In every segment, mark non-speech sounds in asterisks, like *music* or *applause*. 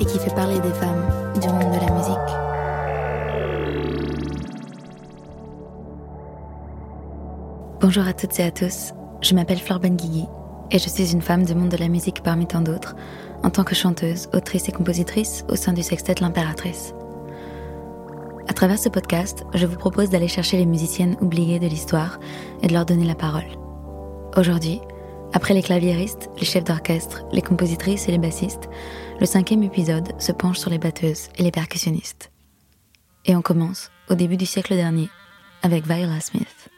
et qui fait parler des femmes du monde de la musique. Bonjour à toutes et à tous, je m'appelle Flore Benguigui et je suis une femme du monde de la musique parmi tant d'autres, en tant que chanteuse, autrice et compositrice au sein du sextet L'Impératrice. À travers ce podcast, je vous propose d'aller chercher les musiciennes oubliées de l'histoire et de leur donner la parole. Aujourd'hui, après les claviéristes, les chefs d'orchestre, les compositrices et les bassistes, le cinquième épisode se penche sur les batteuses et les percussionnistes. Et on commence, au début du siècle dernier, avec Viola Smith.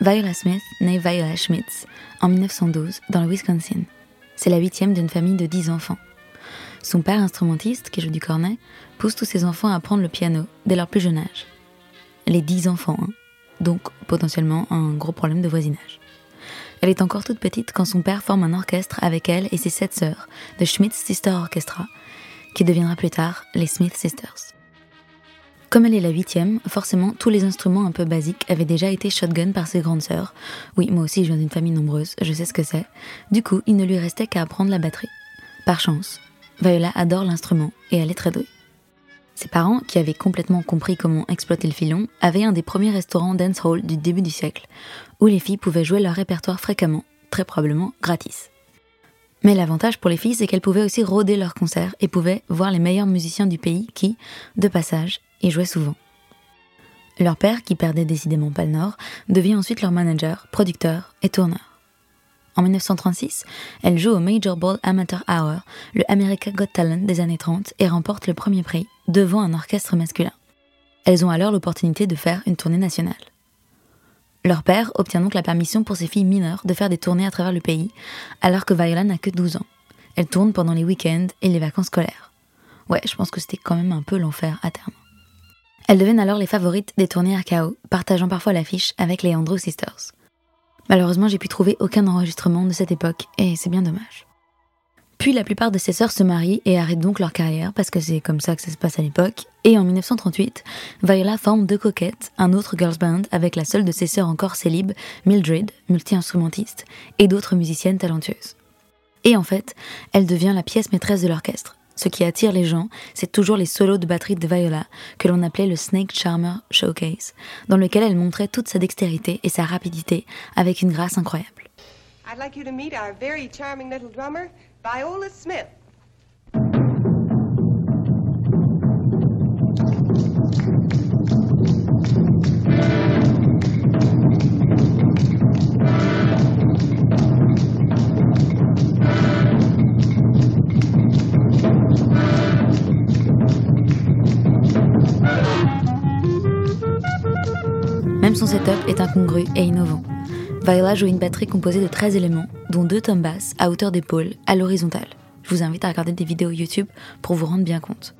Viola Smith naît Viola Schmitz en 1912 dans le Wisconsin. C'est la huitième d'une famille de dix enfants. Son père instrumentiste, qui joue du cornet, pousse tous ses enfants à apprendre le piano dès leur plus jeune âge. Les dix enfants, hein. donc potentiellement un gros problème de voisinage. Elle est encore toute petite quand son père forme un orchestre avec elle et ses sept sœurs, The Schmidt Sister Orchestra, qui deviendra plus tard les Smith Sisters. Comme elle est la huitième, forcément tous les instruments un peu basiques avaient déjà été shotgun par ses grandes sœurs. Oui, moi aussi je viens d'une famille nombreuse, je sais ce que c'est. Du coup, il ne lui restait qu'à apprendre la batterie. Par chance, Viola adore l'instrument et elle est très douée. Ses parents, qui avaient complètement compris comment exploiter le filon, avaient un des premiers restaurants dancehall du début du siècle, où les filles pouvaient jouer leur répertoire fréquemment, très probablement gratis. Mais l'avantage pour les filles, c'est qu'elles pouvaient aussi rôder leurs concerts et pouvaient voir les meilleurs musiciens du pays qui, de passage, y jouaient souvent. Leur père, qui perdait décidément pas le nord, devient ensuite leur manager, producteur et tourneur. En 1936, elle joue au Major Ball Amateur Hour, le America Got Talent des années 30, et remporte le premier prix devant un orchestre masculin. Elles ont alors l'opportunité de faire une tournée nationale. Leur père obtient donc la permission pour ses filles mineures de faire des tournées à travers le pays, alors que Viola n'a que 12 ans. Elle tourne pendant les week-ends et les vacances scolaires. Ouais, je pense que c'était quand même un peu l'enfer à terme. Elles deviennent alors les favorites des tournées RKO, partageant parfois l'affiche avec les Andrew Sisters. Malheureusement, j'ai pu trouver aucun enregistrement de cette époque, et c'est bien dommage. Puis la plupart de ses sœurs se marient et arrêtent donc leur carrière, parce que c'est comme ça que ça se passe à l'époque, et en 1938, Viola forme Deux Coquettes, un autre girls band avec la seule de ses sœurs encore célib, Mildred, multi-instrumentiste, et d'autres musiciennes talentueuses. Et en fait, elle devient la pièce maîtresse de l'orchestre. Ce qui attire les gens, c'est toujours les solos de batterie de Viola, que l'on appelait le Snake Charmer Showcase, dans lequel elle montrait toute sa dextérité et sa rapidité avec une grâce incroyable. Viola Smith. Même son setup est incongru et innovant. Viola joue une batterie composée de 13 éléments, dont deux tomes basses à hauteur d'épaule, à l'horizontale. Je vous invite à regarder des vidéos YouTube pour vous rendre bien compte.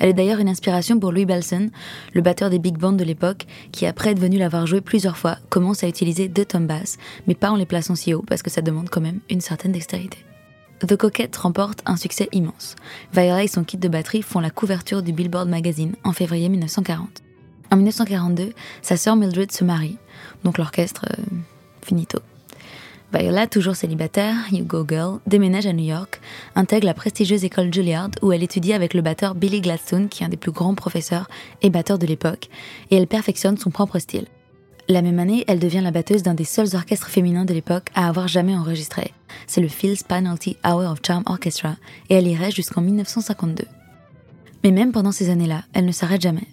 Elle est d'ailleurs une inspiration pour Louis Belson, le batteur des big bands de l'époque, qui après être venu l'avoir joué plusieurs fois, commence à utiliser deux tomes basses, mais pas en les plaçant si haut parce que ça demande quand même une certaine dextérité. The Coquette remporte un succès immense. Viola et son kit de batterie font la couverture du Billboard Magazine en février 1940. En 1942, sa sœur Mildred se marie, donc l'orchestre euh, Viola, toujours célibataire, You Go Girl, déménage à New York, intègre la prestigieuse école Juilliard où elle étudie avec le batteur Billy Gladstone, qui est un des plus grands professeurs et batteurs de l'époque, et elle perfectionne son propre style. La même année, elle devient la batteuse d'un des seuls orchestres féminins de l'époque à avoir jamais enregistré. C'est le Phil's Penalty Hour of Charm Orchestra, et elle y reste jusqu'en 1952. Mais même pendant ces années-là, elle ne s'arrête jamais.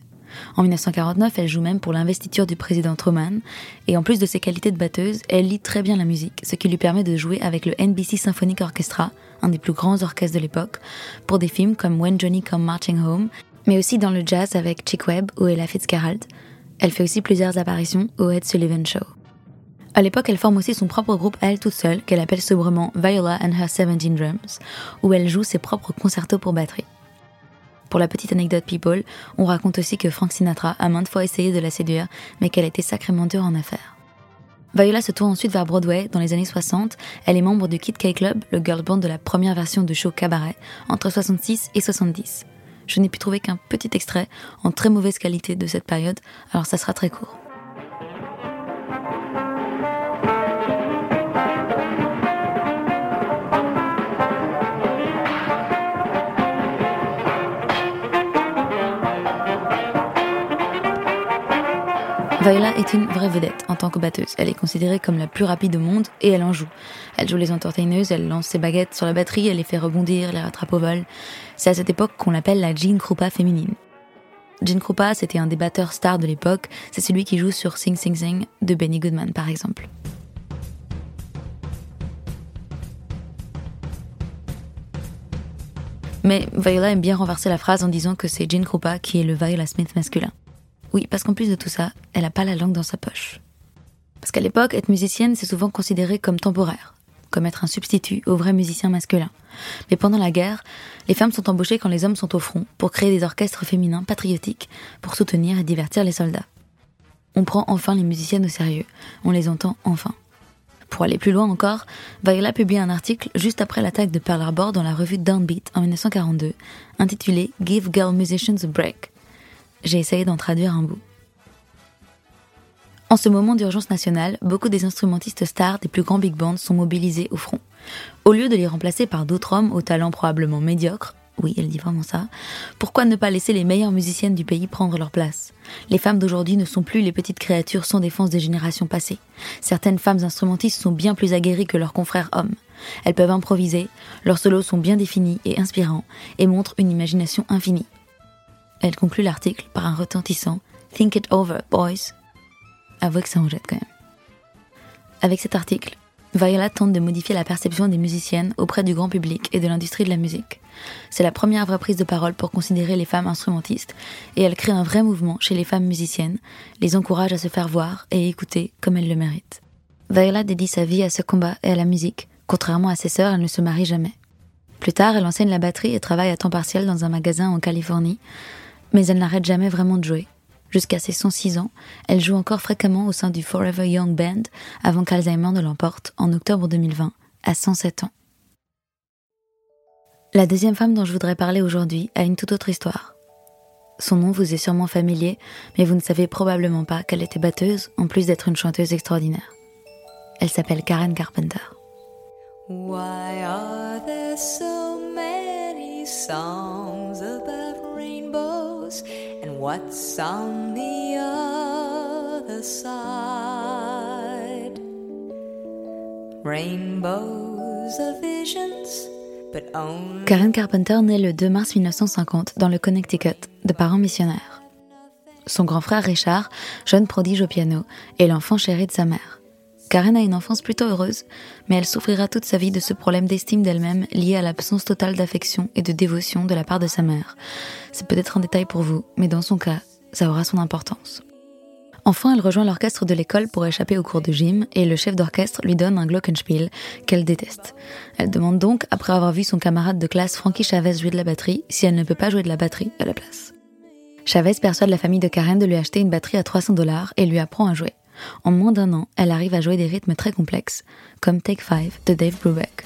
En 1949, elle joue même pour l'investiture du président Truman, et en plus de ses qualités de batteuse, elle lit très bien la musique, ce qui lui permet de jouer avec le NBC Symphonic Orchestra, un des plus grands orchestres de l'époque, pour des films comme When Johnny Come Marching Home, mais aussi dans le jazz avec Chick Webb ou Ella Fitzgerald. Elle fait aussi plusieurs apparitions au Ed Sullivan Show. À l'époque, elle forme aussi son propre groupe elle toute seule, qu'elle appelle sobrement Viola and Her 17 Drums, où elle joue ses propres concertos pour batterie. Pour la petite anecdote people, on raconte aussi que Frank Sinatra a maintes fois essayé de la séduire, mais qu'elle était sacrément dure en affaires. Viola se tourne ensuite vers Broadway dans les années 60. Elle est membre du Kid K Club, le girl band de la première version du show Cabaret, entre 66 et 70. Je n'ai pu trouver qu'un petit extrait en très mauvaise qualité de cette période, alors ça sera très court. Viola est une vraie vedette en tant que batteuse. Elle est considérée comme la plus rapide au monde et elle en joue. Elle joue les entertainers, elle lance ses baguettes sur la batterie, elle les fait rebondir, les rattrape au vol. C'est à cette époque qu'on l'appelle la Jean Krupa féminine. Jean Krupa, c'était un des batteurs stars de l'époque. C'est celui qui joue sur Sing Sing Sing de Benny Goodman, par exemple. Mais Viola aime bien renverser la phrase en disant que c'est Jean Krupa qui est le Viola Smith masculin. Oui, parce qu'en plus de tout ça, elle n'a pas la langue dans sa poche. Parce qu'à l'époque, être musicienne, c'est souvent considéré comme temporaire, comme être un substitut aux vrais musiciens masculins. Mais pendant la guerre, les femmes sont embauchées quand les hommes sont au front pour créer des orchestres féminins patriotiques pour soutenir et divertir les soldats. On prend enfin les musiciennes au sérieux, on les entend enfin. Pour aller plus loin encore, Viola publie un article juste après l'attaque de Pearl Harbor dans la revue Downbeat en 1942, intitulé Give Girl Musicians a Break. J'ai essayé d'en traduire un bout. En ce moment d'urgence nationale, beaucoup des instrumentistes stars des plus grands big bands sont mobilisés au front. Au lieu de les remplacer par d'autres hommes aux talents probablement médiocres, oui, elle dit vraiment ça, pourquoi ne pas laisser les meilleures musiciennes du pays prendre leur place? Les femmes d'aujourd'hui ne sont plus les petites créatures sans défense des générations passées. Certaines femmes instrumentistes sont bien plus aguerries que leurs confrères hommes. Elles peuvent improviser, leurs solos sont bien définis et inspirants, et montrent une imagination infinie. Elle conclut l'article par un retentissant Think it over, boys. Avouez que ça en jette quand même. Avec cet article, Viola tente de modifier la perception des musiciennes auprès du grand public et de l'industrie de la musique. C'est la première vraie prise de parole pour considérer les femmes instrumentistes et elle crée un vrai mouvement chez les femmes musiciennes, les encourage à se faire voir et écouter comme elles le méritent. Viola dédie sa vie à ce combat et à la musique. Contrairement à ses sœurs, elle ne se marie jamais. Plus tard, elle enseigne la batterie et travaille à temps partiel dans un magasin en Californie, mais elle n'arrête jamais vraiment de jouer. Jusqu'à ses 106 ans, elle joue encore fréquemment au sein du Forever Young Band avant qu'Alzheimer ne l'emporte en octobre 2020, à 107 ans. La deuxième femme dont je voudrais parler aujourd'hui a une toute autre histoire. Son nom vous est sûrement familier, mais vous ne savez probablement pas qu'elle était batteuse en plus d'être une chanteuse extraordinaire. Elle s'appelle Karen Carpenter. What's on the other side? Rainbows of visions. But only Karen Carpenter naît le 2 mars 1950 dans le Connecticut de parents missionnaires. Son grand frère Richard, jeune prodige au piano, est l'enfant chéri de sa mère. Karen a une enfance plutôt heureuse, mais elle souffrira toute sa vie de ce problème d'estime d'elle-même lié à l'absence totale d'affection et de dévotion de la part de sa mère. C'est peut-être un détail pour vous, mais dans son cas, ça aura son importance. Enfin, elle rejoint l'orchestre de l'école pour échapper au cours de gym et le chef d'orchestre lui donne un glockenspiel qu'elle déteste. Elle demande donc, après avoir vu son camarade de classe Frankie Chavez jouer de la batterie, si elle ne peut pas jouer de la batterie à la place. Chavez persuade la famille de Karen de lui acheter une batterie à 300 dollars et lui apprend à jouer. En moins d'un an, elle arrive à jouer des rythmes très complexes, comme Take Five de Dave Brubeck.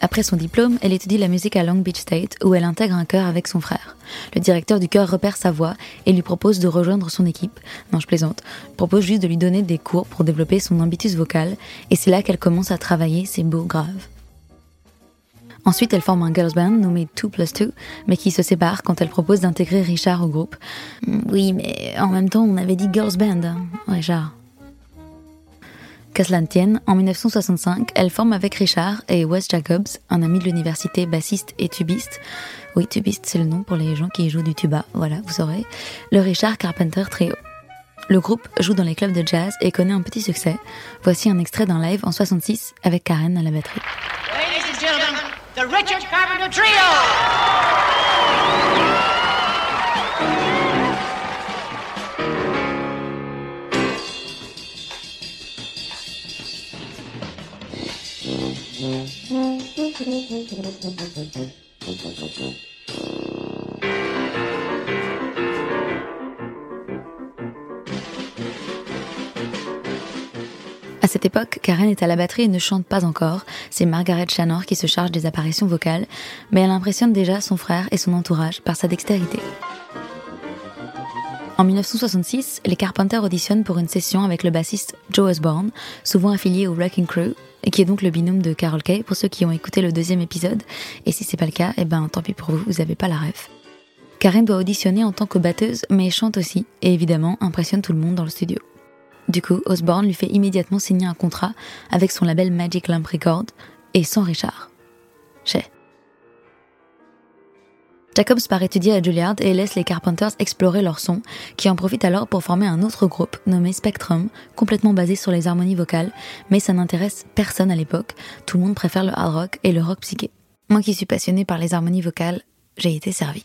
Après son diplôme, elle étudie la musique à Long Beach State où elle intègre un chœur avec son frère. Le directeur du chœur repère sa voix et lui propose de rejoindre son équipe. Non, je plaisante. propose juste de lui donner des cours pour développer son ambitus vocal et c'est là qu'elle commence à travailler ses beaux graves. Ensuite, elle forme un girls band nommé 2 plus 2, mais qui se sépare quand elle propose d'intégrer Richard au groupe. Mm, oui, mais en même temps, on avait dit girls band, hein, Richard. Qu'à cela tienne, en 1965, elle forme avec Richard et Wes Jacobs, un ami de l'université bassiste et tubiste. Oui, tubiste, c'est le nom pour les gens qui jouent du tuba, voilà, vous saurez. Le Richard Carpenter Trio. Le groupe joue dans les clubs de jazz et connaît un petit succès. Voici un extrait d'un live en 66 avec Karen à la batterie. the Richard Carpenter Trio. *laughs* cette époque, Karen est à la batterie et ne chante pas encore. C'est Margaret Shanor qui se charge des apparitions vocales, mais elle impressionne déjà son frère et son entourage par sa dextérité. En 1966, les Carpenters auditionnent pour une session avec le bassiste Joe Osborne, souvent affilié au Wrecking Crew, et qui est donc le binôme de Carol Kay pour ceux qui ont écouté le deuxième épisode. Et si c'est pas le cas, eh ben tant pis pour vous, vous avez pas la ref. Karen doit auditionner en tant que batteuse, mais chante aussi, et évidemment impressionne tout le monde dans le studio. Du coup, Osborne lui fait immédiatement signer un contrat avec son label Magic Lamp Records et sans Richard. Chez. Jacobs part étudier à Juilliard et laisse les Carpenters explorer leur son, qui en profite alors pour former un autre groupe nommé Spectrum, complètement basé sur les harmonies vocales, mais ça n'intéresse personne à l'époque, tout le monde préfère le hard rock et le rock psyché. Moi qui suis passionné par les harmonies vocales, j'ai été servi.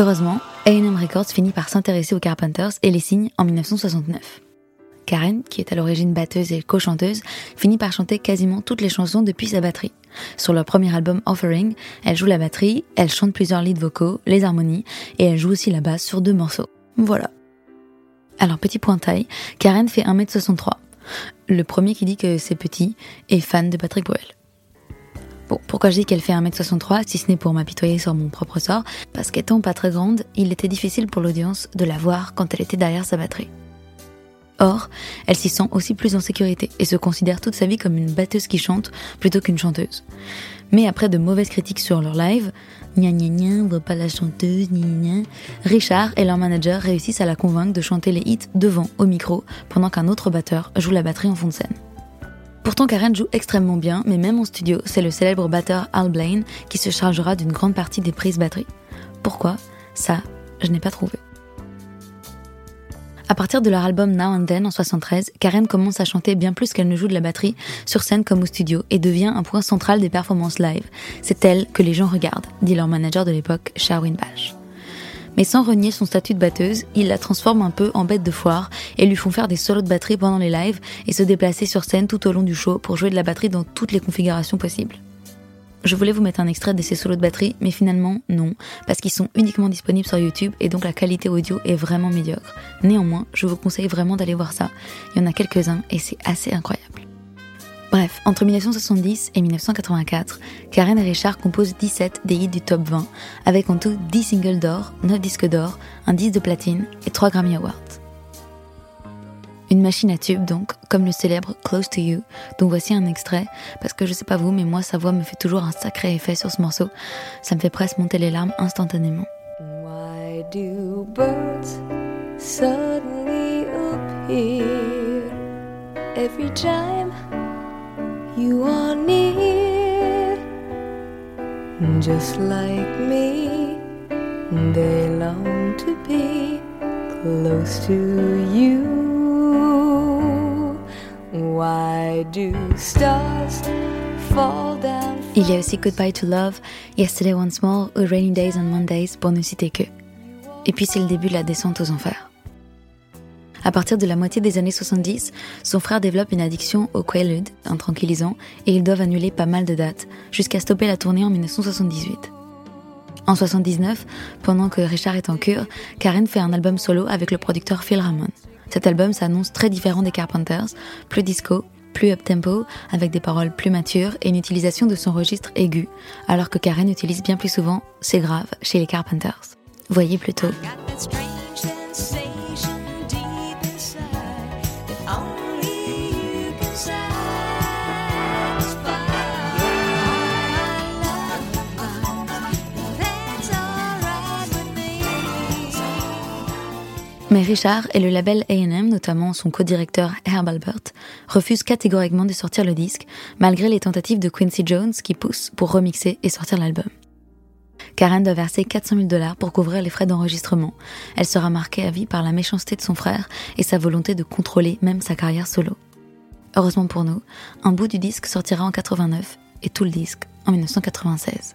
Heureusement, A&M Records finit par s'intéresser aux Carpenters et les signe en 1969. Karen, qui est à l'origine batteuse et co-chanteuse, finit par chanter quasiment toutes les chansons depuis sa batterie. Sur leur premier album Offering, elle joue la batterie, elle chante plusieurs leads vocaux, les harmonies, et elle joue aussi la basse sur deux morceaux. Voilà. Alors petit point taille, Karen fait 1m63. Le premier qui dit que c'est petit est fan de Patrick Bruel. Bon, pourquoi je dis qu'elle fait 1m63, si ce n'est pour m'apitoyer sur mon propre sort? Parce qu'étant pas très grande, il était difficile pour l'audience de la voir quand elle était derrière sa batterie. Or, elle s'y sent aussi plus en sécurité et se considère toute sa vie comme une batteuse qui chante plutôt qu'une chanteuse. Mais après de mauvaises critiques sur leur live, voit pas la Richard et leur manager réussissent à la convaincre de chanter les hits devant, au micro, pendant qu'un autre batteur joue la batterie en fond de scène. Pourtant, Karen joue extrêmement bien, mais même en studio, c'est le célèbre batteur Al Blaine qui se chargera d'une grande partie des prises batterie. Pourquoi? Ça, je n'ai pas trouvé. À partir de leur album Now and Then en 73, Karen commence à chanter bien plus qu'elle ne joue de la batterie, sur scène comme au studio, et devient un point central des performances live. C'est elle que les gens regardent, dit leur manager de l'époque, Sherwin Bash mais sans renier son statut de batteuse, il la transforme un peu en bête de foire et lui font faire des solos de batterie pendant les lives et se déplacer sur scène tout au long du show pour jouer de la batterie dans toutes les configurations possibles. Je voulais vous mettre un extrait de ces solos de batterie, mais finalement non, parce qu'ils sont uniquement disponibles sur YouTube et donc la qualité audio est vraiment médiocre. Néanmoins, je vous conseille vraiment d'aller voir ça. Il y en a quelques-uns et c'est assez incroyable. Bref, entre 1970 et 1984, Karen et Richard composent 17 des hits du top 20, avec en tout 10 singles d'or, 9 disques d'or, un disque de platine et 3 Grammy Awards. Une machine à tube donc, comme le célèbre Close to You, dont voici un extrait, parce que je sais pas vous, mais moi sa voix me fait toujours un sacré effet sur ce morceau. Ça me fait presque monter les larmes instantanément. Why do birds suddenly appear? Every time you are just like me. They long to be close to you. Why do stars fall down? Il y a aussi Goodbye to Love, Yesterday Once More Rainy Days and Mondays pour ne citer que. Et puis c'est le début de la descente aux enfers. À partir de la moitié des années 70, son frère développe une addiction au Quaalude, un tranquillisant, et ils doivent annuler pas mal de dates, jusqu'à stopper la tournée en 1978. En 79, pendant que Richard est en cure, Karen fait un album solo avec le producteur Phil Ramon. Cet album s'annonce très différent des Carpenters, plus disco, plus up-tempo, avec des paroles plus matures et une utilisation de son registre aigu, alors que Karen utilise bien plus souvent C'est grave chez les Carpenters. Voyez plutôt. Mais Richard et le label AM, notamment son co-directeur Herb Albert, refusent catégoriquement de sortir le disque, malgré les tentatives de Quincy Jones qui poussent pour remixer et sortir l'album. Karen doit verser 400 000 dollars pour couvrir les frais d'enregistrement. Elle sera marquée à vie par la méchanceté de son frère et sa volonté de contrôler même sa carrière solo. Heureusement pour nous, un bout du disque sortira en 89 et tout le disque en 1996.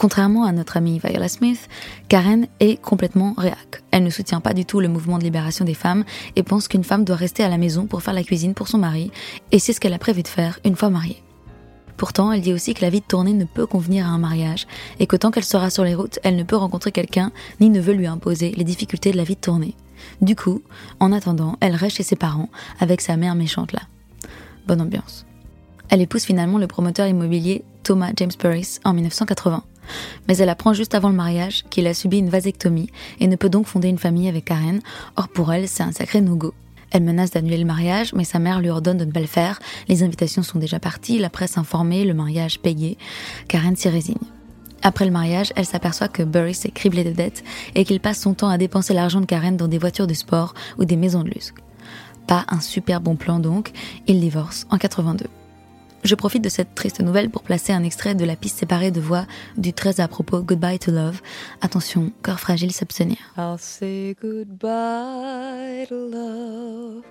Contrairement à notre amie Viola Smith, Karen est complètement réac. Elle ne soutient pas du tout le mouvement de libération des femmes et pense qu'une femme doit rester à la maison pour faire la cuisine pour son mari, et c'est ce qu'elle a prévu de faire une fois mariée. Pourtant, elle dit aussi que la vie de tournée ne peut convenir à un mariage, et que tant qu'elle sera sur les routes, elle ne peut rencontrer quelqu'un, ni ne veut lui imposer les difficultés de la vie de tournée. Du coup, en attendant, elle reste chez ses parents, avec sa mère méchante là. Bonne ambiance. Elle épouse finalement le promoteur immobilier Thomas James Burris en 1980 mais elle apprend juste avant le mariage qu'il a subi une vasectomie et ne peut donc fonder une famille avec Karen. Or pour elle, c'est un sacré no-go. Elle menace d'annuler le mariage, mais sa mère lui ordonne de ne pas le faire. Les invitations sont déjà parties, la presse informée, le mariage payé. Karen s'y résigne. Après le mariage, elle s'aperçoit que Burris est criblé de dettes et qu'il passe son temps à dépenser l'argent de Karen dans des voitures de sport ou des maisons de luxe. Pas un super bon plan donc, il divorce en 82. Je profite de cette triste nouvelle pour placer un extrait de la piste séparée de voix du très à propos Goodbye to Love. Attention, cœur fragile s'abstenir. I'll say goodbye to love.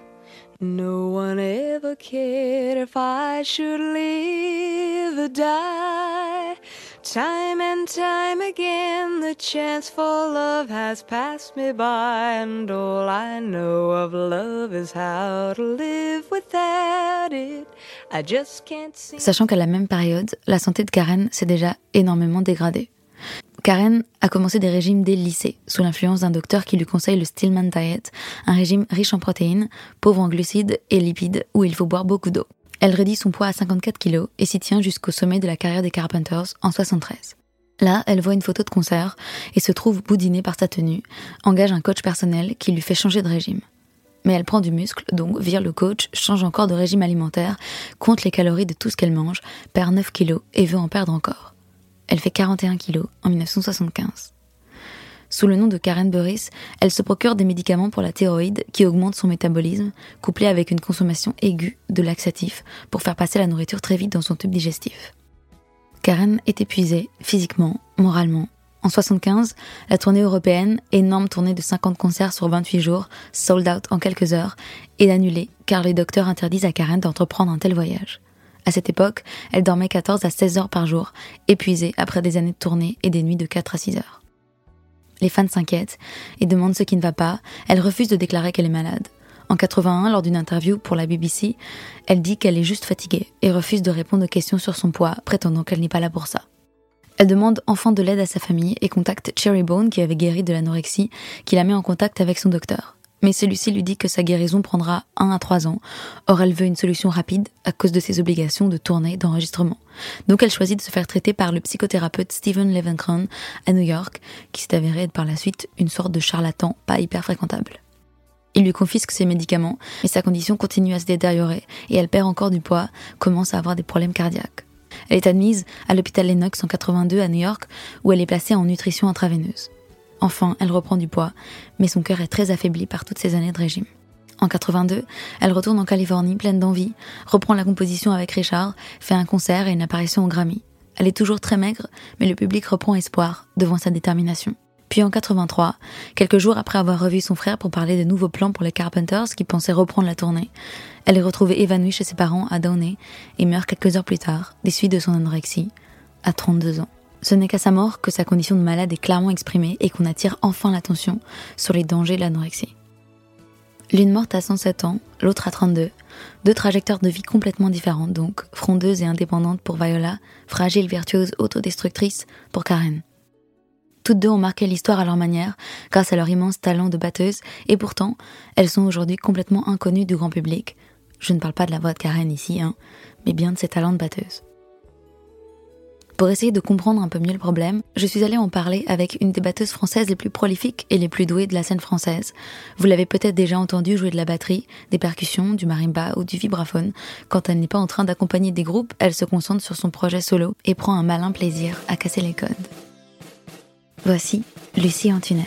No one ever cared if I should die. Time and time again, the chance for love has passed me by, and all I know of love is how to live without it. I just can't see. Sachant qu'à la même période, la santé de Karen s'est déjà énormément dégradée. Karen a commencé des régimes dès lycée, sous l'influence d'un docteur qui lui conseille le Stillman Diet, un régime riche en protéines, pauvre en glucides et lipides, où il faut boire beaucoup d'eau. Elle réduit son poids à 54 kg et s'y tient jusqu'au sommet de la carrière des Carpenters en 73. Là, elle voit une photo de concert et se trouve boudinée par sa tenue, engage un coach personnel qui lui fait changer de régime. Mais elle prend du muscle, donc vire le coach, change encore de régime alimentaire, compte les calories de tout ce qu'elle mange, perd 9 kilos et veut en perdre encore. Elle fait 41 kilos en 1975. Sous le nom de Karen Burris, elle se procure des médicaments pour la thyroïde qui augmentent son métabolisme, couplé avec une consommation aiguë de laxatifs pour faire passer la nourriture très vite dans son tube digestif. Karen est épuisée, physiquement, moralement. En 75, la tournée européenne, énorme tournée de 50 concerts sur 28 jours, sold out en quelques heures, est annulée car les docteurs interdisent à Karen d'entreprendre un tel voyage. À cette époque, elle dormait 14 à 16 heures par jour, épuisée après des années de tournée et des nuits de 4 à 6 heures. Les fans s'inquiètent et demandent ce qui ne va pas. Elle refuse de déclarer qu'elle est malade. En 81, lors d'une interview pour la BBC, elle dit qu'elle est juste fatiguée et refuse de répondre aux questions sur son poids, prétendant qu'elle n'est pas là pour ça. Elle demande enfin de l'aide à sa famille et contacte Cherry Bone, qui avait guéri de l'anorexie, qui la met en contact avec son docteur mais celui-ci lui dit que sa guérison prendra un à trois ans. Or, elle veut une solution rapide à cause de ses obligations de tournée d'enregistrement. Donc, elle choisit de se faire traiter par le psychothérapeute Stephen Levenkron à New York, qui s'est avéré par la suite une sorte de charlatan pas hyper fréquentable. Il lui confisque ses médicaments, mais sa condition continue à se détériorer et elle perd encore du poids, commence à avoir des problèmes cardiaques. Elle est admise à l'hôpital Lennox en 82 à New York, où elle est placée en nutrition intraveineuse. Enfin, elle reprend du poids, mais son cœur est très affaibli par toutes ces années de régime. En 82, elle retourne en Californie pleine d'envie, reprend la composition avec Richard, fait un concert et une apparition au Grammy. Elle est toujours très maigre, mais le public reprend espoir devant sa détermination. Puis en 83, quelques jours après avoir revu son frère pour parler de nouveaux plans pour les Carpenters qui pensaient reprendre la tournée, elle est retrouvée évanouie chez ses parents à Downey et meurt quelques heures plus tard, des suites de son anorexie, à 32 ans. Ce n'est qu'à sa mort que sa condition de malade est clairement exprimée et qu'on attire enfin l'attention sur les dangers de l'anorexie. L'une morte à 107 ans, l'autre à 32, deux trajectoires de vie complètement différentes donc, frondeuse et indépendante pour Viola, fragile, vertueuse, autodestructrice pour Karen. Toutes deux ont marqué l'histoire à leur manière, grâce à leur immense talent de batteuse, et pourtant, elles sont aujourd'hui complètement inconnues du grand public. Je ne parle pas de la voix de Karen ici, hein, mais bien de ses talents de batteuse. Pour essayer de comprendre un peu mieux le problème, je suis allée en parler avec une des batteuses françaises les plus prolifiques et les plus douées de la scène française. Vous l'avez peut-être déjà entendu jouer de la batterie, des percussions, du marimba ou du vibraphone. Quand elle n'est pas en train d'accompagner des groupes, elle se concentre sur son projet solo et prend un malin plaisir à casser les codes. Voici Lucie Antunes.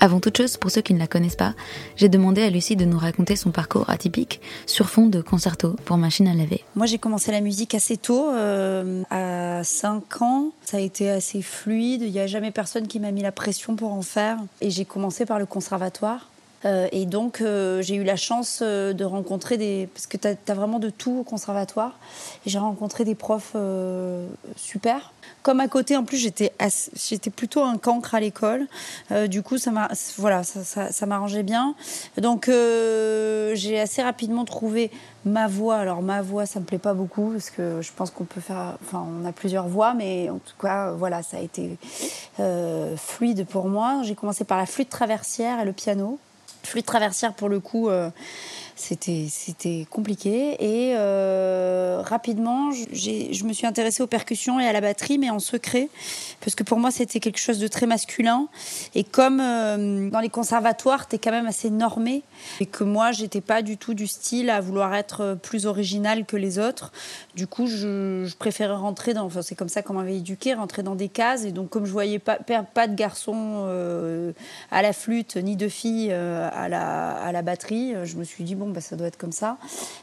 Avant toute chose, pour ceux qui ne la connaissent pas, j'ai demandé à Lucie de nous raconter son parcours atypique sur fond de concerto pour machine à laver. Moi, j'ai commencé la musique assez tôt, euh, à a 5 ans. Ça a été assez fluide. Il n'y a jamais personne qui m'a mis la pression pour en faire. Et j'ai commencé par le conservatoire. Euh, et donc, euh, j'ai eu la chance euh, de rencontrer des. Parce que tu as, vraiment de tout au conservatoire. Et j'ai rencontré des profs super. Comme à côté, en plus, j'étais, plutôt un cancre à l'école. du coup, ça, voilà, ça, m'arrangeait bien. Donc, j'ai assez rapidement trouvé ma voix. Alors, ma voix, ça me plaît pas beaucoup parce que je pense qu'on peut faire. Enfin, on a plusieurs voix, mais en tout cas, voilà, ça a été fluide pour moi. J'ai commencé par la flûte traversière et le piano flûte traversière pour le coup euh, c'était c'était compliqué. Et euh, rapidement je me suis intéressée aux percussions et à la batterie mais en secret. Parce que pour moi c'était quelque chose de très masculin. Et comme euh, dans les conservatoires tu es quand même assez normé. Et que moi j'étais pas du tout du style à vouloir être plus original que les autres. Du coup je, préférais rentrer dans enfin c'est comme ça qu'on m'avait éduqué rentrer dans des cases. Et donc comme je voyais pas pas de garçons euh, à la flûte ni de filles à la à la batterie je me suis dit bon bah, ça doit être comme ça.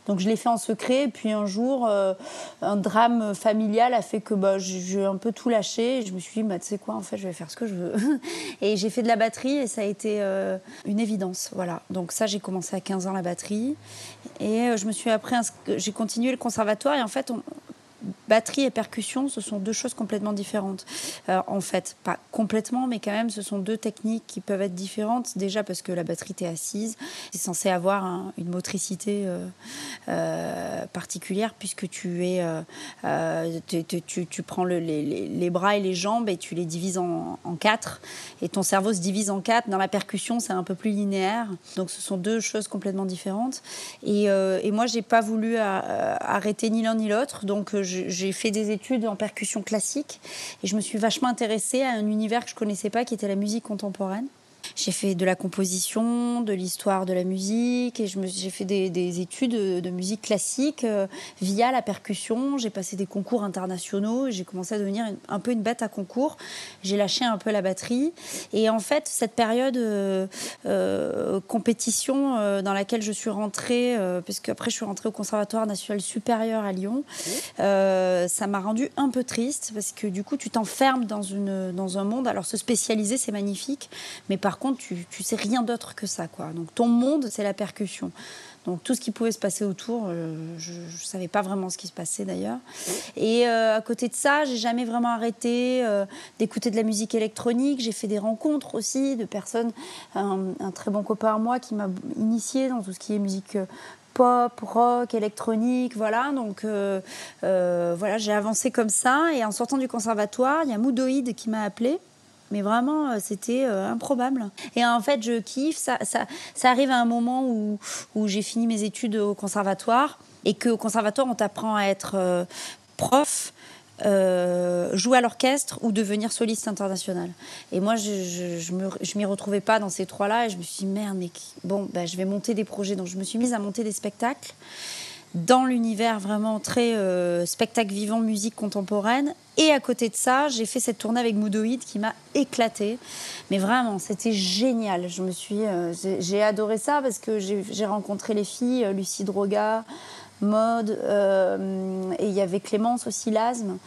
Donc je l'ai fait en secret. Et puis un jour, euh, un drame familial a fait que bah, j'ai un peu tout lâché. Je me suis dit, bah, tu sais quoi, en fait, je vais faire ce que je veux. *laughs* et j'ai fait de la batterie et ça a été euh, une évidence. Voilà. Donc ça, j'ai commencé à 15 ans la batterie. Et euh, je me suis après, j'ai continué le conservatoire. Et en fait, on, batterie et percussion, ce sont deux choses complètement différentes. Euh, en fait, pas complètement, mais quand même, ce sont deux techniques qui peuvent être différentes. Déjà parce que la batterie est assise, c'est censé avoir une motricité euh, euh, particulière puisque tu es, tu, prends les, bras et les jambes et tu les divises en, quatre et ton cerveau se divise en quatre. Dans la percussion, c'est un peu plus linéaire. Donc, ce sont deux choses complètement différentes. Et, et moi, j'ai pas voulu arrêter ni l'un ni l'autre, donc je j'ai fait des études en percussion classique et je me suis vachement intéressée à un univers que je connaissais pas, qui était la musique contemporaine. J'ai fait de la composition, de l'histoire de la musique et j'ai fait des, études de musique classique euh, via la percussion. J'ai passé des concours internationaux j'ai commencé à devenir un peu une bête à concours. J'ai lâché un peu la batterie et en fait cette période euh, euh, compétition dans laquelle je suis rentrée, parce qu'après je suis rentrée au Conservatoire national supérieur à Lyon, ça m'a rendu un peu triste parce que du coup tu t'enfermes dans, dans un monde. Alors se spécialiser c'est magnifique, mais par par contre, tu, tu sais rien d'autre que ça. Quoi. Donc ton monde, c'est la percussion. Donc tout ce qui pouvait se passer autour, euh, je ne savais pas vraiment ce qui se passait d'ailleurs. Et euh, à côté de ça, j'ai jamais vraiment arrêté euh, d'écouter de la musique électronique. J'ai fait des rencontres aussi de personnes. Un, très bon copain à moi qui m'a initié dans tout ce qui est musique pop, rock, électronique, voilà. Donc voilà, j'ai avancé comme ça. Et en sortant du conservatoire, il y a Moodoïd qui m'a appelé mais vraiment, euh, c'était euh, improbable. Et en fait, je kiffe. Ça, ça, arrive à un moment où, où j'ai fini mes études au conservatoire et qu'au conservatoire, on t'apprend à être euh, prof. jouer à l'orchestre ou devenir soliste international. Et moi, je je, m'y retrouvais pas dans ces trois-là et je me suis dit, merde, mais bon, bah, je vais monter des projets. Donc, je me suis mise à monter des spectacles dans l'univers vraiment très euh, spectacle vivant, musique contemporaine. Et à côté de ça, j'ai fait cette tournée avec Moodoïd qui m'a éclaté. Mais vraiment, c'était génial. Je me suis, euh, j'ai adoré ça parce que j'ai rencontré les filles, euh, Lucie Droga, mode. Euh, et il y avait Clémence aussi, l'asthme.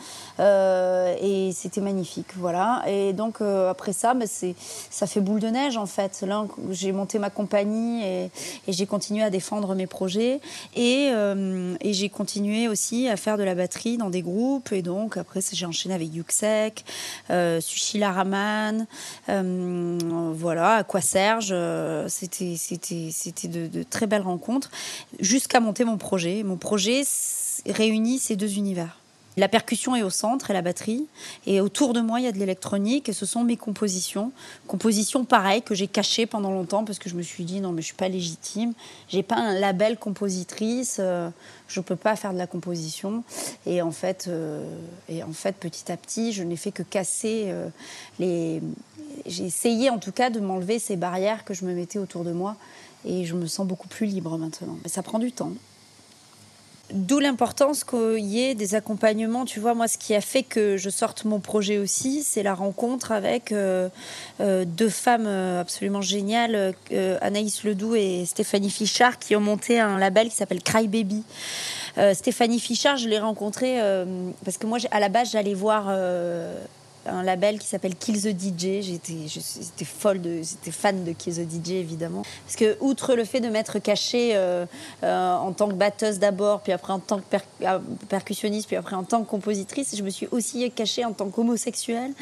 Euh, et c'était magnifique, voilà. Et donc euh, après ça, bah, ça fait boule de neige en fait. Là, j'ai monté ma compagnie et, j'ai continué à défendre mes projets. Et, j'ai continué aussi à faire de la batterie dans des groupes. Et donc après, j'ai enchaîné avec Yuxek, Sushila Raman, voilà, quoi Serge. c'était de, de très belles rencontres jusqu'à monter mon projet mon projet réunit ces deux univers. La percussion est au centre et la batterie. Et autour de moi, il y a de l'électronique et ce sont mes compositions. Compositions pareilles que j'ai cachées pendant longtemps parce que je me suis dit non, mais je suis pas légitime. J'ai pas un label compositrice. Euh, je peux pas faire de la composition. Et en fait, euh, et en fait petit à petit, je n'ai fait que casser euh, les. J'ai essayé en tout cas de m'enlever ces barrières que je me mettais autour de moi. Et je me sens beaucoup plus libre maintenant. Mais ça prend du temps. D'où l'importance qu'il y ait des accompagnements. Tu vois, moi, ce qui a fait que je sorte mon projet aussi, c'est la rencontre avec euh, euh, deux femmes euh, absolument géniales, Anaïs Ledoux et Stéphanie Fichard, qui ont monté un label qui s'appelle Cry Baby. Stéphanie Fichard, je l'ai rencontrée parce que moi, à la base, j'allais voir un label qui s'appelle Kill the DJ. J'étais folle, de, j'étais fan de Kill the DJ évidemment. Parce que outre le fait de m'être cachée euh, euh, en tant que batteuse d'abord, puis après en tant que euh, percussionniste, puis après en tant que compositrice, je me suis aussi cachée en tant qu'homosexuelle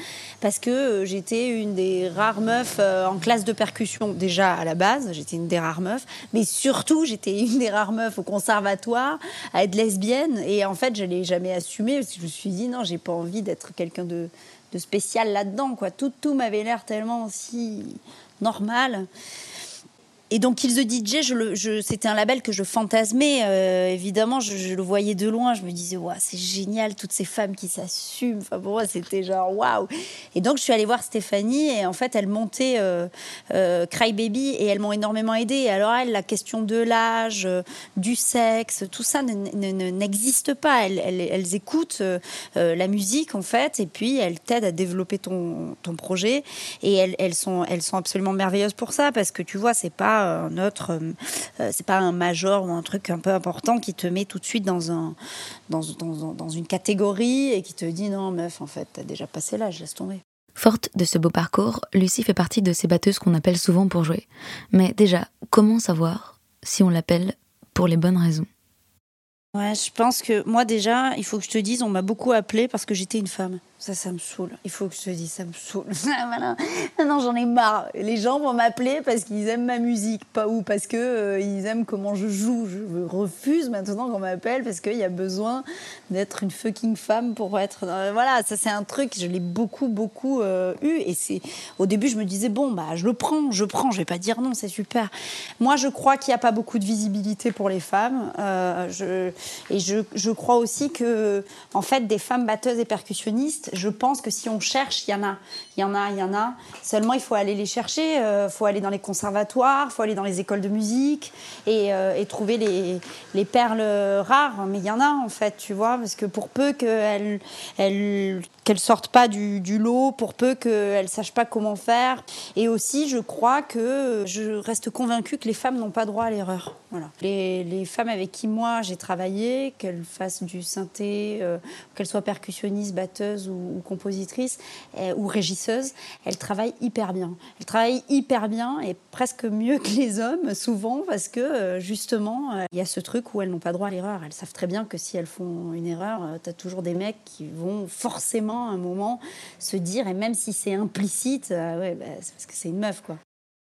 parce que j'étais une des rares meufs en classe de percussion déjà à la base. J'étais une des rares meufs, mais surtout j'étais une des rares meufs au conservatoire à être lesbienne. Et en fait, je l'ai jamais assumé parce que je me suis dit non, j'ai pas envie d'être quelqu'un de spécial là-dedans. Quoi. Tout, tout m'avait l'air tellement aussi normal. Et donc, Kill the DJ, c'était un label que je fantasmais. Euh, évidemment, je, le voyais de loin. Je me disais, ouais, c'est génial, toutes ces femmes qui s'assument. Enfin, pour moi, c'était genre, waouh. Et donc, je suis allée voir Stéphanie. Et en fait, elle montait euh, euh, Cry Baby. Et elles m'ont énormément aidée. Alors, elle, la question de l'âge, du sexe, tout ça n'existe pas. Elles, écoutent la musique, en fait. Et puis, elles t'aident à développer ton, projet. Et elles, elles, sont, elles sont absolument merveilleuses pour ça. Parce que tu vois, c'est pas un autre, euh, c'est pas un major ou un truc un peu important qui te met tout de suite dans un, dans, dans, une catégorie et qui te dit non meuf, en fait, t'as déjà passé l'âge, laisse tomber. Forte de ce beau parcours, Lucie fait partie de ces batteuses qu'on appelle souvent pour jouer. Mais déjà, comment savoir si on l'appelle pour les bonnes raisons? Ouais, je pense que moi déjà, il faut que je te dise, on m'a beaucoup appelé parce que j'étais une femme. Ça, ça me saoule. Il faut que je te dise, ça me saoule. *laughs* voilà. Non, j'en ai marre. Les gens vont m'appeler parce qu'ils aiment ma musique, pas ou parce que euh, ils aiment comment je joue. Je refuse maintenant qu'on m'appelle parce qu'il y a besoin d'être une fucking femme pour être. Euh, voilà, ça c'est un truc. Je l'ai beaucoup, beaucoup euh, eu. Et c'est au début, je me disais bon bah je le prends, je prends. Je vais pas dire non, c'est super. Moi, je crois qu'il n'y a pas beaucoup de visibilité pour les femmes. je, et je, je crois aussi que en fait, des femmes batteuses et percussionnistes je pense que si on cherche, il y en a. Il y en a, il y en a. Seulement, il faut aller les chercher. Il euh, faut aller dans les conservatoires, il faut aller dans les écoles de musique et, euh, trouver les, les, perles rares. Mais il y en a, en fait, tu vois, parce que pour peu qu'elles elles, qu'elles sortent pas du, lot, pour peu qu'elles sachent pas comment faire. Et aussi, je crois que je reste convaincue que les femmes n'ont pas droit à l'erreur. Voilà. Les, les, femmes avec qui moi j'ai travaillé, qu'elles fassent du synthé, euh, qu'elles soient percussionnistes, batteuses ou ou, compositrice euh, ou régisseuse, elle travaille hyper bien. Elle travaille hyper bien et presque mieux que les hommes, souvent, parce que euh, justement, euh, il y a ce truc où elles n'ont pas droit à l'erreur. Elles savent très bien que si elles font une erreur, tu as toujours des mecs qui vont forcément à un moment se dire, et même si c'est implicite, ouais, bah, c'est parce que c'est une meuf, quoi.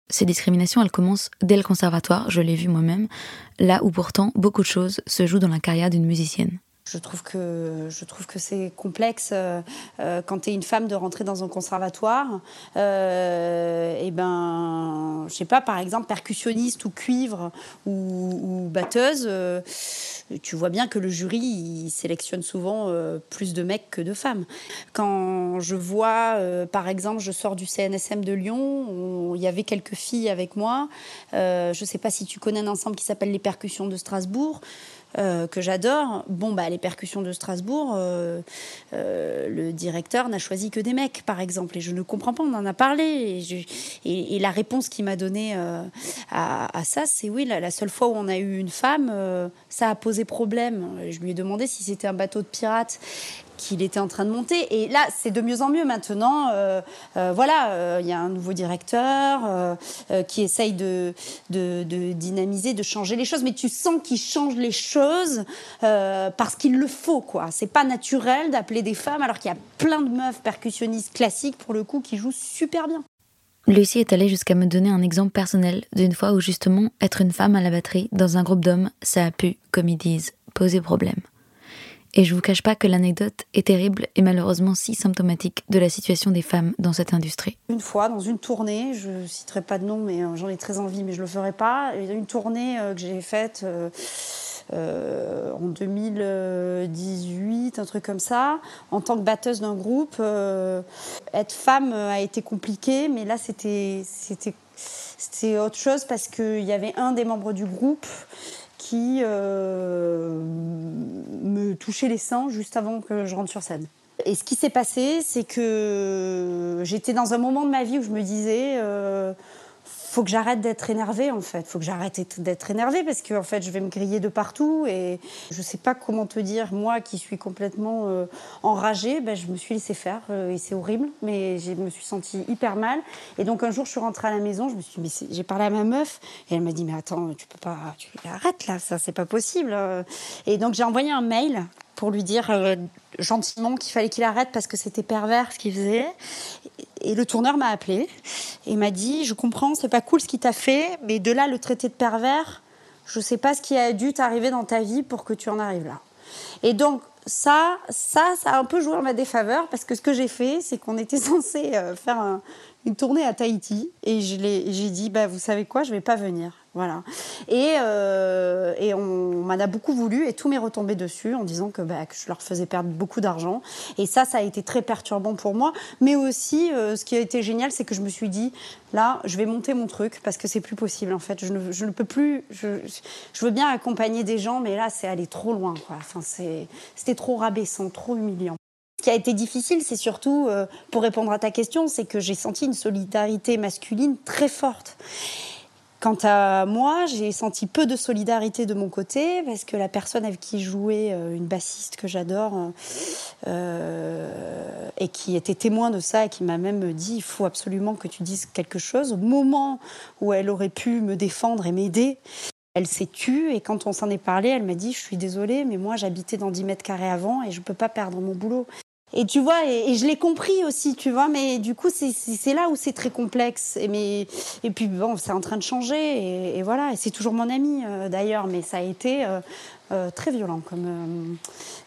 Ces discriminations, elles commencent dès le conservatoire, je l'ai vu moi-même, là où pourtant beaucoup de choses se jouent dans la carrière d'une musicienne. Je trouve que je trouve que c'est complexe euh, euh, quand tu es une femme de rentrer dans un conservatoire. Euh, et ben, je sais pas, par exemple, percussionniste ou cuivre ou, batteuse, tu vois bien que le jury il sélectionne souvent plus de mecs que de femmes. Quand je vois, par exemple, je sors du CNSM de Lyon, il y avait quelques filles avec moi. je sais pas si tu connais un ensemble qui s'appelle les Percussions de Strasbourg. Euh, que j'adore. Bon, bah, les percussions de Strasbourg, euh, euh, le directeur n'a choisi que des mecs, par exemple. Et je ne comprends pas, on en a parlé. Et, la réponse qu'il m'a donnée à, ça, c'est oui, la, seule fois où on a eu une femme, ça a posé problème. Je lui ai demandé si c'était un bateau de pirates qu'il était en train de monter. Et là, c'est de mieux en mieux maintenant. Euh, euh, voilà, euh, il y a un nouveau directeur qui essaye de, dynamiser, de changer les choses. Mais tu sens qu'il change les choses parce qu'il le faut, quoi. C'est pas naturel d'appeler des femmes alors qu'il y a plein de meufs percussionnistes classiques, pour le coup, qui jouent super bien. Lucie est allée jusqu'à me donner un exemple personnel d'une fois où justement être une femme à la batterie dans un groupe d'hommes, ça a pu, comme ils disent, poser problème. Et je vous cache pas que l'anecdote est terrible et malheureusement si symptomatique de la situation des femmes dans cette industrie. Une fois, dans une tournée, je citerai pas de nom, mais euh, j'en ai très envie, mais je le ferai pas. Une tournée euh, que j'ai faite. Euh, en 2018, un truc comme ça, en tant que batteuse d'un groupe. être femme a été compliqué, mais là c'était autre chose parce qu'il y avait un des membres du groupe qui euh, me touchait les seins juste avant que je rentre sur scène. Et ce qui s'est passé, c'est que j'étais dans un moment de ma vie où je me disais, euh, faut que j'arrête d'être énervée en fait. Faut que j'arrête d'être énervée parce que en fait, je vais me griller de partout et je sais pas comment te dire. Moi, qui suis complètement euh, enragée, ben, je me suis laissée faire euh, et c'est horrible. Mais je me suis sentie hyper mal. Et donc un jour, je suis rentrée à la maison. Je me suis, mais j'ai parlé à ma meuf et elle m'a dit, mais attends, tu peux pas, tu arrête là, ça c'est pas possible. Et donc j'ai envoyé un mail pour lui dire euh, gentiment qu'il fallait qu'il arrête parce que c'était pervers ce qu'il faisait. Et le tourneur m'a appelé et m'a dit Je comprends, c'est pas cool ce qu'il t'a fait, mais de là, le traité de pervers, je sais pas ce qui a dû t'arriver dans ta vie pour que tu en arrives là. Et donc, ça, ça, ça a un peu joué en ma défaveur parce que ce que j'ai fait, c'est qu'on était *laughs* censé euh, faire une tournée à Tahiti et j'ai dit bah, Vous savez quoi, je vais pas venir. Voilà. Et, euh, on, m'en a beaucoup voulu et tout m'est retombé dessus en disant que, bah, que, je leur faisais perdre beaucoup d'argent. Et ça, ça a été très perturbant pour moi. Mais aussi, euh, ce qui a été génial, c'est que je me suis dit, là, je vais monter mon truc parce que c'est plus possible en fait. Je ne, peux plus. Je, veux bien accompagner des gens, mais là, c'est aller trop loin. Enfin, c'était trop rabaissant, trop humiliant. Ce qui a été difficile, c'est surtout, euh, pour répondre à ta question, c'est que j'ai senti une solidarité masculine très forte. Quant à moi, j'ai senti peu de solidarité de mon côté parce que la personne avec qui jouait, euh, une bassiste que j'adore, euh, et qui était témoin de ça et qui m'a même dit il faut absolument que tu dises quelque chose. Au moment où elle aurait pu me défendre et m'aider, elle s'est tue et quand on s'en est parlé, elle m'a dit je suis désolée, mais moi j'habitais dans 10 mètres carrés avant et je ne peux pas perdre mon boulot. Et tu vois, et, je l'ai compris aussi, tu vois, mais du coup, c'est là où c'est très complexe. Et, puis, bon, c'est en train de changer, et, voilà, et c'est toujours mon ami euh, d'ailleurs, mais ça a été euh, euh, très violent. Comme,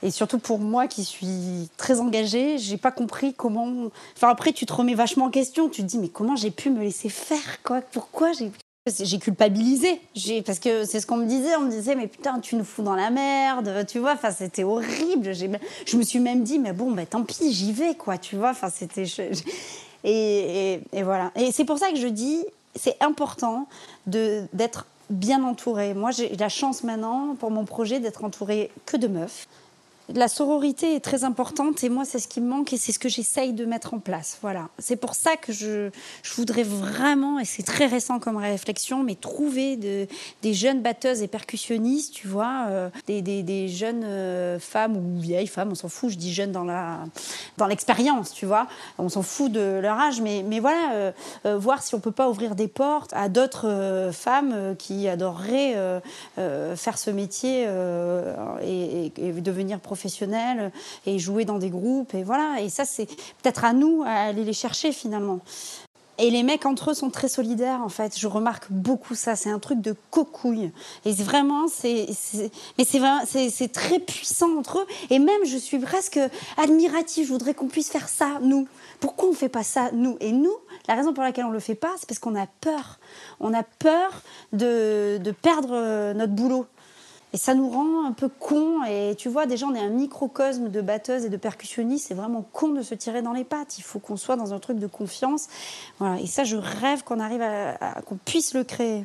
et surtout pour moi qui suis très engagée, j'ai pas compris comment. Enfin, après, tu te remets vachement en question, tu te dis, mais comment j'ai pu me laisser faire, quoi? Pourquoi j'ai j'ai culpabilisé, parce que c'est ce qu'on me disait. On me disait, mais putain, tu nous fous dans la merde, tu vois. Enfin, c'était horrible. Je me suis même dit, mais bon, bah, tant pis, j'y vais, quoi, tu vois. Enfin, c'était. Et, et, voilà. Et c'est pour ça que je dis, c'est important d'être bien entouré. Moi, j'ai la chance maintenant, pour mon projet, d'être entourée que de meufs la sororité est très importante et moi, c'est ce qui me manque et c'est ce que j'essaye de mettre en place. Voilà. C'est pour ça que je, je voudrais vraiment, et c'est très récent comme réflexion, mais trouver de, des jeunes batteuses et percussionnistes, tu vois, euh, des, des, des, jeunes euh, femmes ou vieilles femmes, on s'en fout, je dis jeunes dans la dans l'expérience, tu vois. On s'en fout de leur âge, mais, mais voilà, euh, voir si on peut pas ouvrir des portes à d'autres femmes qui adoreraient faire ce métier et, et, devenir professionnelles professionnels et jouer dans des groupes. Et voilà. Et ça, c'est peut-être à nous à aller les chercher finalement. Et les mecs entre eux sont très solidaires en fait. Je remarque beaucoup ça. C'est un truc de cocouille. Et vraiment, c'est, mais c'est, très puissant entre eux. Et même, je suis presque admirative. Je voudrais qu'on puisse faire ça nous. Pourquoi on fait pas ça nous? Et nous, la raison pour laquelle on le fait pas, c'est parce qu'on a peur. On a peur de, de perdre notre boulot. Et ça nous rend un peu cons. Et tu vois, déjà, on est un microcosme de batteuses et de percussionnistes. C'est vraiment con de se tirer dans les pattes. Il faut qu'on soit dans un truc de confiance. Voilà. Et ça, je rêve qu'on arrive à, qu'on puisse le créer.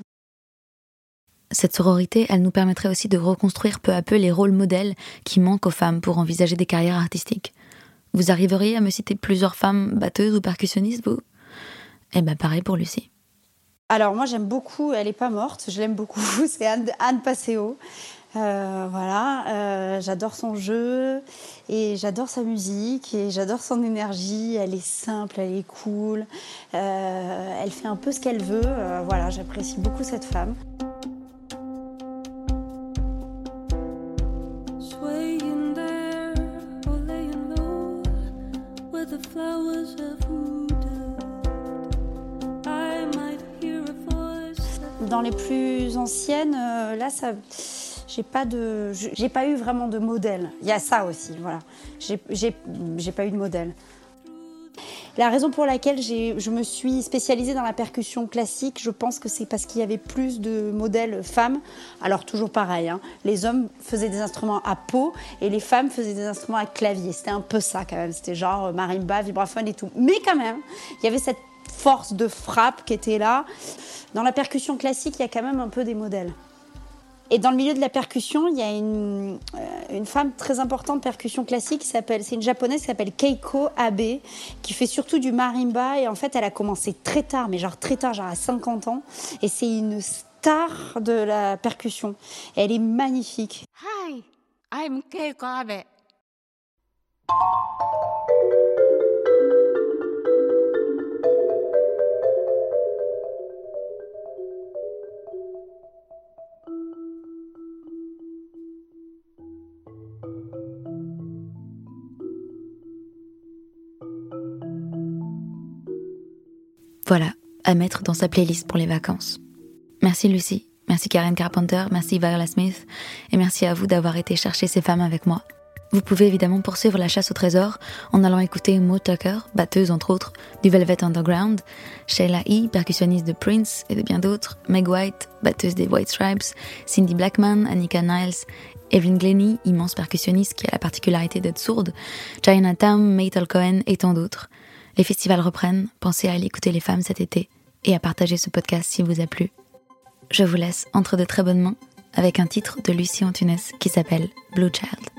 Cette sororité, elle nous permettrait aussi de reconstruire peu à peu les rôles modèles qui manquent aux femmes pour envisager des carrières artistiques. Vous arriveriez à me citer plusieurs femmes batteuses ou percussionnistes, vous? Eh ben, pareil pour Lucie. Alors moi j'aime beaucoup, elle n'est pas morte, je l'aime beaucoup, *laughs* c'est Anne, Anne. Euh, voilà, euh, j'adore son jeu et j'adore sa musique et j'adore son énergie. Elle est simple, elle est cool, euh, elle fait un peu ce qu'elle veut. voilà, j'apprécie beaucoup cette femme. Dans les plus anciennes, là, ça, j'ai pas de, j'ai pas eu vraiment de modèle. Il y a ça aussi, voilà. J'ai pas eu de modèle. La raison pour laquelle je me suis spécialisée dans la percussion classique, je pense que c'est parce qu'il y avait plus de modèles femmes. Alors toujours pareil, hein. les hommes faisaient des instruments à peau et les femmes faisaient des instruments à clavier. C'était un peu ça quand même. C'était genre euh, marimba, vibraphone et tout. Mais quand même, il y avait cette force de frappe qui était là. Dans la percussion classique, il y a quand même un peu des modèles. Et dans le milieu de la percussion, il y a une, euh, une femme très importante percussion classique s'appelle, c'est une japonaise qui s'appelle Keiko Abe, qui fait surtout du marimba. Et en fait, elle a commencé très tard, mais genre très tard, genre à 50 ans. Et c'est une star de la percussion. Elle est magnifique. Hi, I'm Keiko Abe. Voilà, à mettre dans sa playlist pour les vacances. Merci Lucie, merci Karen Carpenter, merci Viola Smith, et merci à vous d'avoir été chercher ces femmes avec moi. Vous pouvez évidemment poursuivre la chasse au trésor en allant écouter Mo Tucker, batteuse entre autres du Velvet Underground, Sheila E., percussionniste de Prince et de bien d'autres, Meg White, batteuse des White Stripes, Cindy Blackman, Annika Niles, Evelyn Glennie, immense percussionniste qui a la particularité d'être sourde, China Tam, Maytal Cohen et tant d'autres. Les festivals reprennent, pensez à aller écouter les femmes cet été et à partager ce podcast s'il vous a plu. Je vous laisse entre de très bonnes mains avec un titre de Lucie Antunes qui s'appelle Blue Child.